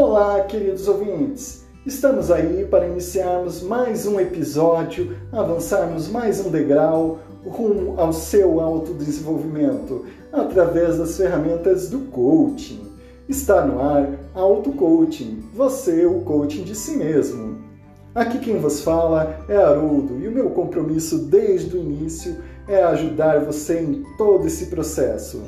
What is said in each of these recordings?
Olá, queridos ouvintes! Estamos aí para iniciarmos mais um episódio, avançarmos mais um degrau rumo ao seu autodesenvolvimento através das ferramentas do coaching. Está no ar Auto Coaching, você o coaching de si mesmo. Aqui quem vos fala é Haroldo e o meu compromisso desde o início é ajudar você em todo esse processo.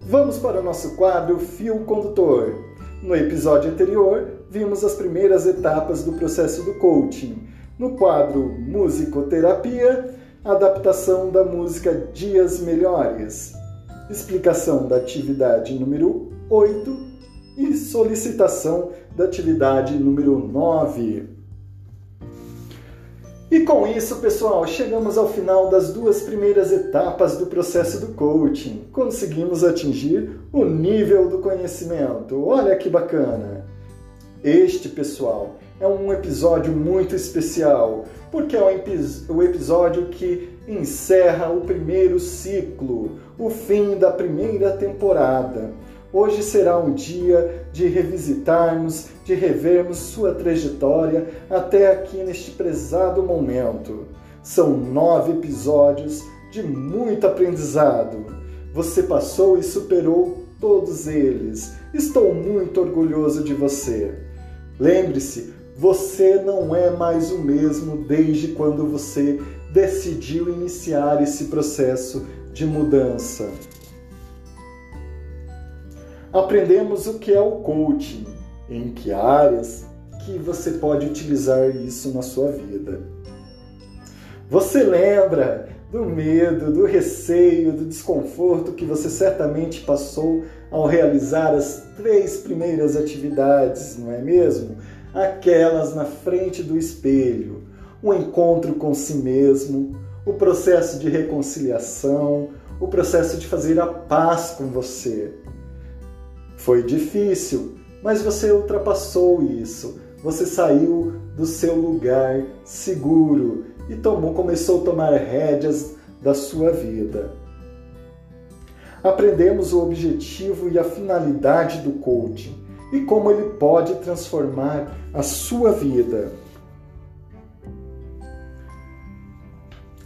Vamos para o nosso quadro Fio Condutor. No episódio anterior, vimos as primeiras etapas do processo do coaching. No quadro Musicoterapia, adaptação da música Dias Melhores, explicação da atividade número 8 e solicitação da atividade número 9. E com isso, pessoal, chegamos ao final das duas primeiras etapas do processo do coaching. Conseguimos atingir o nível do conhecimento. Olha que bacana! Este, pessoal, é um episódio muito especial, porque é o episódio que encerra o primeiro ciclo, o fim da primeira temporada. Hoje será um dia de revisitarmos, de revermos sua trajetória até aqui neste prezado momento. São nove episódios de muito aprendizado. Você passou e superou todos eles. Estou muito orgulhoso de você. Lembre-se, você não é mais o mesmo desde quando você decidiu iniciar esse processo de mudança aprendemos o que é o coaching, em que áreas que você pode utilizar isso na sua vida. Você lembra do medo, do receio, do desconforto que você certamente passou ao realizar as três primeiras atividades, não é mesmo? Aquelas na frente do espelho, o encontro com si mesmo, o processo de reconciliação, o processo de fazer a paz com você. Foi difícil, mas você ultrapassou isso. Você saiu do seu lugar seguro e tomou, começou a tomar rédeas da sua vida. Aprendemos o objetivo e a finalidade do coaching e como ele pode transformar a sua vida.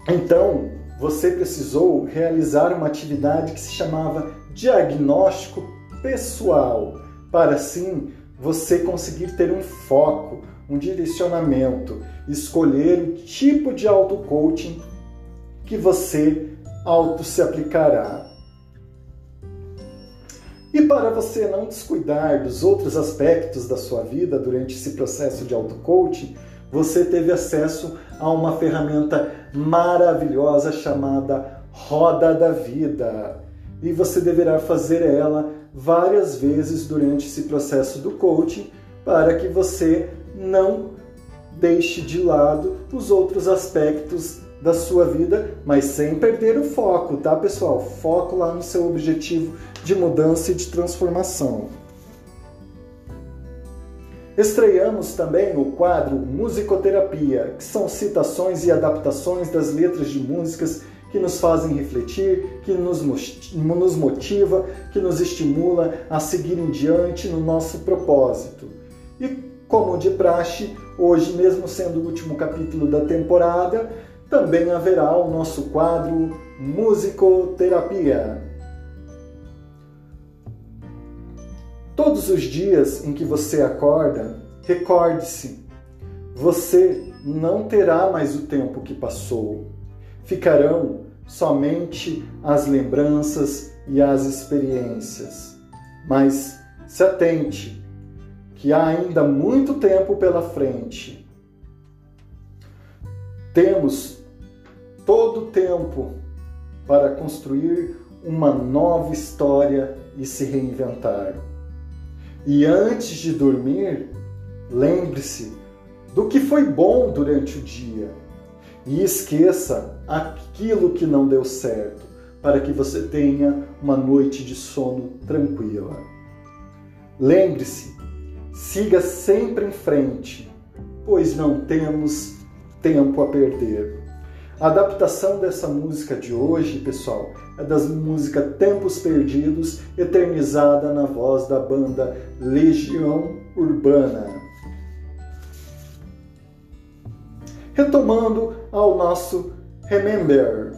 Então, você precisou realizar uma atividade que se chamava diagnóstico pessoal, para assim você conseguir ter um foco, um direcionamento, escolher o tipo de auto-coaching que você auto se aplicará. E para você não descuidar dos outros aspectos da sua vida durante esse processo de auto-coaching, você teve acesso a uma ferramenta maravilhosa chamada Roda da Vida. E você deverá fazer ela várias vezes durante esse processo do coaching para que você não deixe de lado os outros aspectos da sua vida, mas sem perder o foco, tá, pessoal? Foco lá no seu objetivo de mudança e de transformação. Estreamos também o quadro Musicoterapia, que são citações e adaptações das letras de músicas que nos fazem refletir, que nos, nos motiva, que nos estimula a seguir em diante no nosso propósito. E como de praxe, hoje, mesmo sendo o último capítulo da temporada, também haverá o nosso quadro Musicoterapia. Todos os dias em que você acorda, recorde-se: você não terá mais o tempo que passou. Ficarão somente as lembranças e as experiências. Mas se atente, que há ainda muito tempo pela frente. Temos todo o tempo para construir uma nova história e se reinventar. E antes de dormir, lembre-se do que foi bom durante o dia e esqueça aquilo que não deu certo, para que você tenha uma noite de sono tranquila. Lembre-se, siga sempre em frente, pois não temos tempo a perder. A adaptação dessa música de hoje, pessoal, é das músicas Tempos Perdidos, eternizada na voz da banda Legião Urbana. Retomando ao nosso Remember.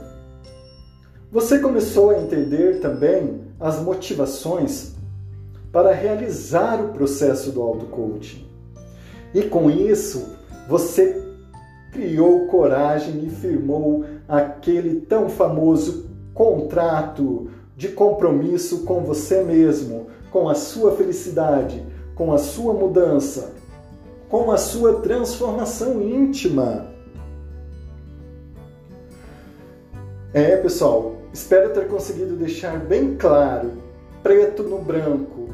Você começou a entender também as motivações para realizar o processo do auto-coaching. E com isso, você criou coragem e firmou aquele tão famoso contrato de compromisso com você mesmo, com a sua felicidade, com a sua mudança, com a sua transformação íntima. É, pessoal, espero ter conseguido deixar bem claro, preto no branco,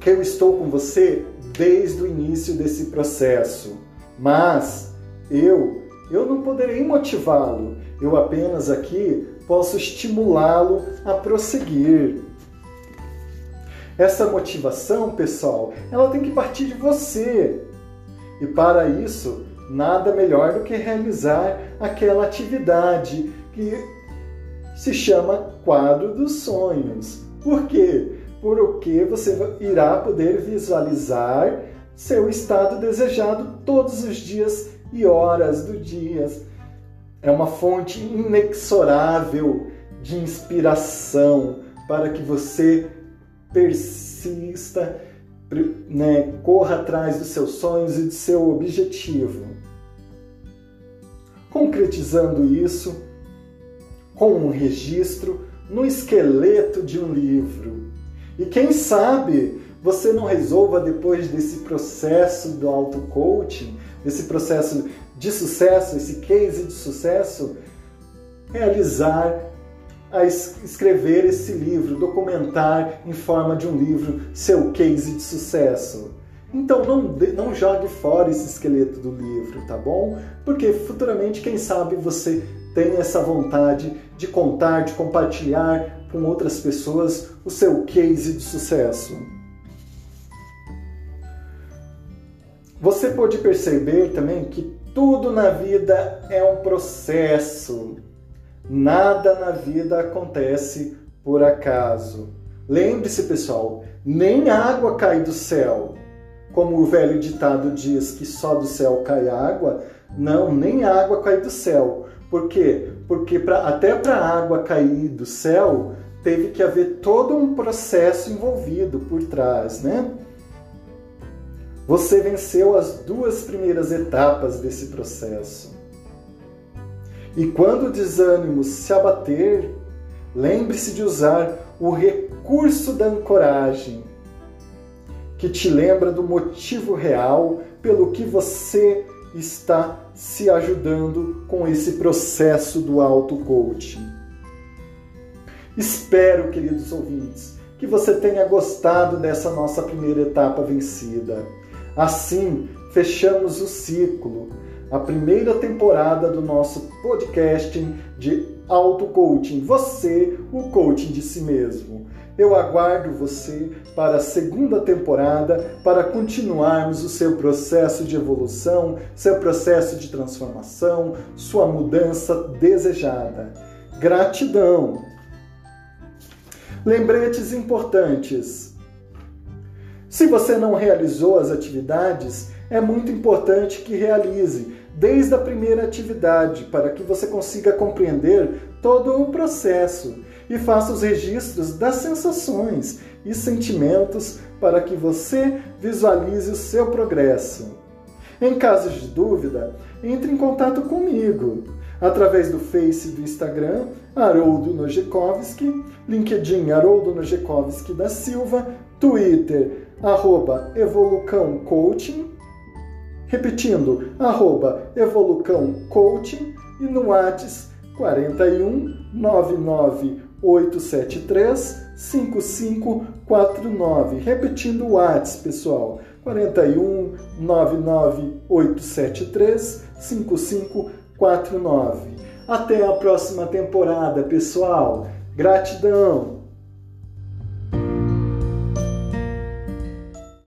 que eu estou com você desde o início desse processo. Mas eu, eu não poderei motivá-lo. Eu apenas aqui posso estimulá-lo a prosseguir. Essa motivação, pessoal, ela tem que partir de você. E para isso, nada melhor do que realizar aquela atividade que se chama quadro dos sonhos. Por quê? Porque você irá poder visualizar seu estado desejado todos os dias e horas do dia. É uma fonte inexorável de inspiração para que você persista, né, corra atrás dos seus sonhos e do seu objetivo. Concretizando isso com um registro no esqueleto de um livro. E quem sabe você não resolva depois desse processo do auto-coaching, desse processo de sucesso, esse case de sucesso, realizar a escrever esse livro, documentar em forma de um livro seu case de sucesso. Então não, não jogue fora esse esqueleto do livro, tá bom? Porque futuramente, quem sabe, você tem essa vontade de contar, de compartilhar com outras pessoas o seu case de sucesso. Você pode perceber também que tudo na vida é um processo. Nada na vida acontece por acaso. Lembre-se, pessoal, nem água cai do céu. Como o velho ditado diz que só do céu cai água, não, nem água cai do céu. Por quê? Porque pra, até para a água cair do céu, teve que haver todo um processo envolvido por trás, né? Você venceu as duas primeiras etapas desse processo. E quando o desânimo se abater, lembre-se de usar o recurso da ancoragem, que te lembra do motivo real pelo que você está se ajudando com esse processo do auto-coaching. Espero, queridos ouvintes, que você tenha gostado dessa nossa primeira etapa vencida. Assim, fechamos o ciclo, a primeira temporada do nosso podcast de auto-coaching. Você, o coaching de si mesmo. Eu aguardo você para a segunda temporada para continuarmos o seu processo de evolução, seu processo de transformação, sua mudança desejada. Gratidão! Lembretes importantes. Se você não realizou as atividades, é muito importante que realize desde a primeira atividade para que você consiga compreender todo o processo e faça os registros das sensações e sentimentos para que você visualize o seu progresso. Em caso de dúvida, entre em contato comigo através do Face e do Instagram, Haroldo Nojekovski, LinkedIn Haroldo Nojekovski da Silva, Twitter arroba Evolucão Coaching, repetindo, arroba Evolucão Coaching e no WhatsApp 41 99 873 5549. Repetindo o WhatsApp, pessoal. 41 99 873 5549. Até a próxima temporada, pessoal. Gratidão!